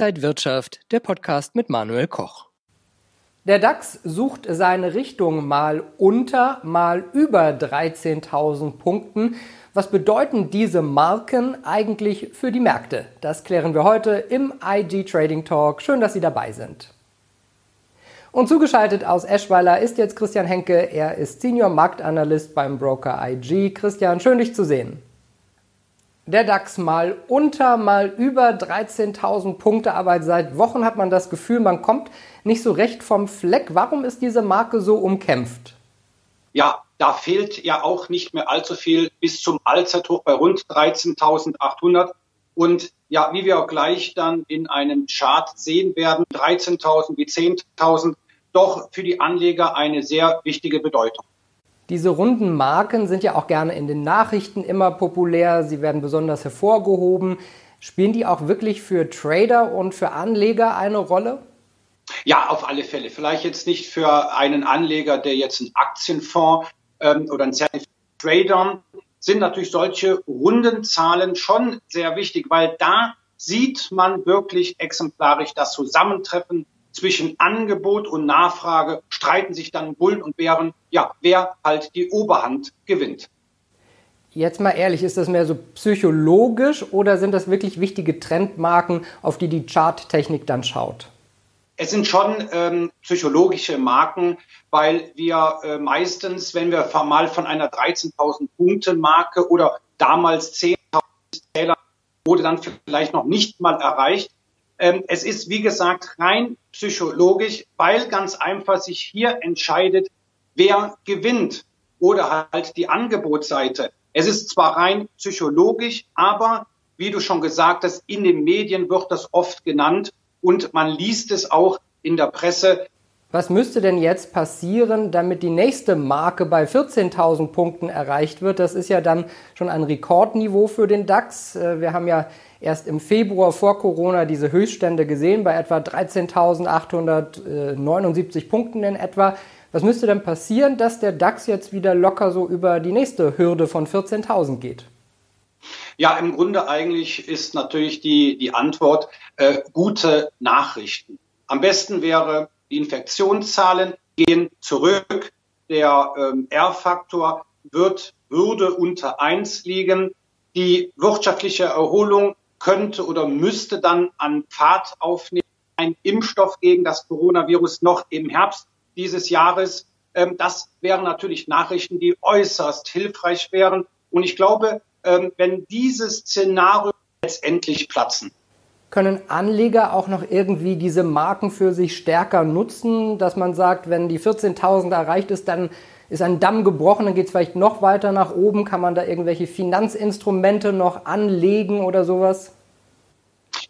Inside Wirtschaft, der Podcast mit Manuel Koch. Der DAX sucht seine Richtung mal unter, mal über 13.000 Punkten. Was bedeuten diese Marken eigentlich für die Märkte? Das klären wir heute im IG Trading Talk. Schön, dass Sie dabei sind. Und zugeschaltet aus Eschweiler ist jetzt Christian Henke. Er ist Senior Marktanalyst beim Broker IG. Christian, schön dich zu sehen der DAX mal unter, mal über 13.000 Punkte, aber seit Wochen hat man das Gefühl, man kommt nicht so recht vom Fleck. Warum ist diese Marke so umkämpft? Ja, da fehlt ja auch nicht mehr allzu viel bis zum Allzeithoch bei rund 13.800. Und ja, wie wir auch gleich dann in einem Chart sehen werden, 13.000 wie 10.000, doch für die Anleger eine sehr wichtige Bedeutung. Diese runden Marken sind ja auch gerne in den Nachrichten immer populär. Sie werden besonders hervorgehoben. Spielen die auch wirklich für Trader und für Anleger eine Rolle? Ja, auf alle Fälle. Vielleicht jetzt nicht für einen Anleger, der jetzt einen Aktienfonds ähm, oder einen Trader sind natürlich solche runden Zahlen schon sehr wichtig, weil da sieht man wirklich exemplarisch das Zusammentreffen zwischen Angebot und Nachfrage streiten sich dann Bullen und Bären, ja, wer halt die Oberhand gewinnt. Jetzt mal ehrlich, ist das mehr so psychologisch oder sind das wirklich wichtige Trendmarken, auf die die Charttechnik dann schaut? Es sind schon ähm, psychologische Marken, weil wir äh, meistens, wenn wir mal von einer 13.000 Punkte Marke oder damals 10.000 Zähler wurde dann vielleicht noch nicht mal erreicht, es ist, wie gesagt, rein psychologisch, weil ganz einfach sich hier entscheidet, wer gewinnt oder halt die Angebotsseite. Es ist zwar rein psychologisch, aber wie du schon gesagt hast, in den Medien wird das oft genannt und man liest es auch in der Presse. Was müsste denn jetzt passieren, damit die nächste Marke bei 14.000 Punkten erreicht wird? Das ist ja dann schon ein Rekordniveau für den DAX. Äh, wir haben ja erst im Februar vor Corona diese Höchststände gesehen bei etwa 13.879 Punkten in etwa. Was müsste denn passieren, dass der DAX jetzt wieder locker so über die nächste Hürde von 14.000 geht? Ja, im Grunde eigentlich ist natürlich die, die Antwort äh, gute Nachrichten. Am besten wäre, die Infektionszahlen gehen zurück. Der ähm, R-Faktor wird, würde unter eins liegen. Die wirtschaftliche Erholung könnte oder müsste dann an Fahrt aufnehmen. Ein Impfstoff gegen das Coronavirus noch im Herbst dieses Jahres. Ähm, das wären natürlich Nachrichten, die äußerst hilfreich wären. Und ich glaube, ähm, wenn dieses Szenario letztendlich platzen, können Anleger auch noch irgendwie diese Marken für sich stärker nutzen, dass man sagt, wenn die 14.000 erreicht ist, dann ist ein Damm gebrochen, dann geht es vielleicht noch weiter nach oben. Kann man da irgendwelche Finanzinstrumente noch anlegen oder sowas?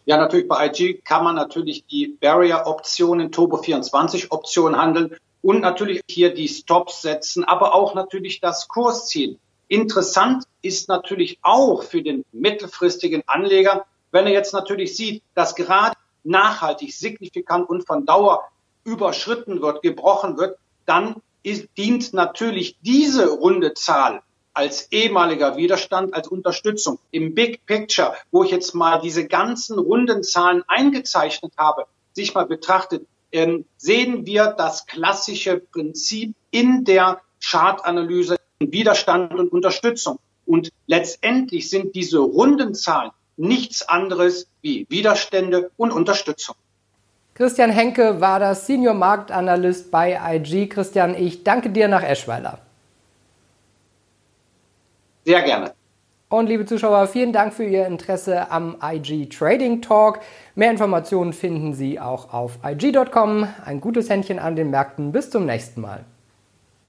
Ja, natürlich bei IG kann man natürlich die Barrier-Optionen, Turbo-24-Optionen handeln und natürlich hier die Stops setzen, aber auch natürlich das Kursziel. Interessant ist natürlich auch für den mittelfristigen Anleger, wenn er jetzt natürlich sieht, dass gerade nachhaltig, signifikant und von Dauer überschritten wird, gebrochen wird, dann ist, dient natürlich diese runde Zahl als ehemaliger Widerstand, als Unterstützung. Im Big Picture, wo ich jetzt mal diese ganzen runden Zahlen eingezeichnet habe, sich mal betrachtet, ähm, sehen wir das klassische Prinzip in der Chartanalyse Widerstand und Unterstützung. Und letztendlich sind diese runden Zahlen nichts anderes wie Widerstände und Unterstützung. Christian Henke war das Senior Marktanalyst bei IG. Christian, ich danke dir nach Eschweiler. Sehr gerne. Und liebe Zuschauer, vielen Dank für Ihr Interesse am IG Trading Talk. Mehr Informationen finden Sie auch auf IG.com. Ein gutes Händchen an den Märkten. Bis zum nächsten Mal.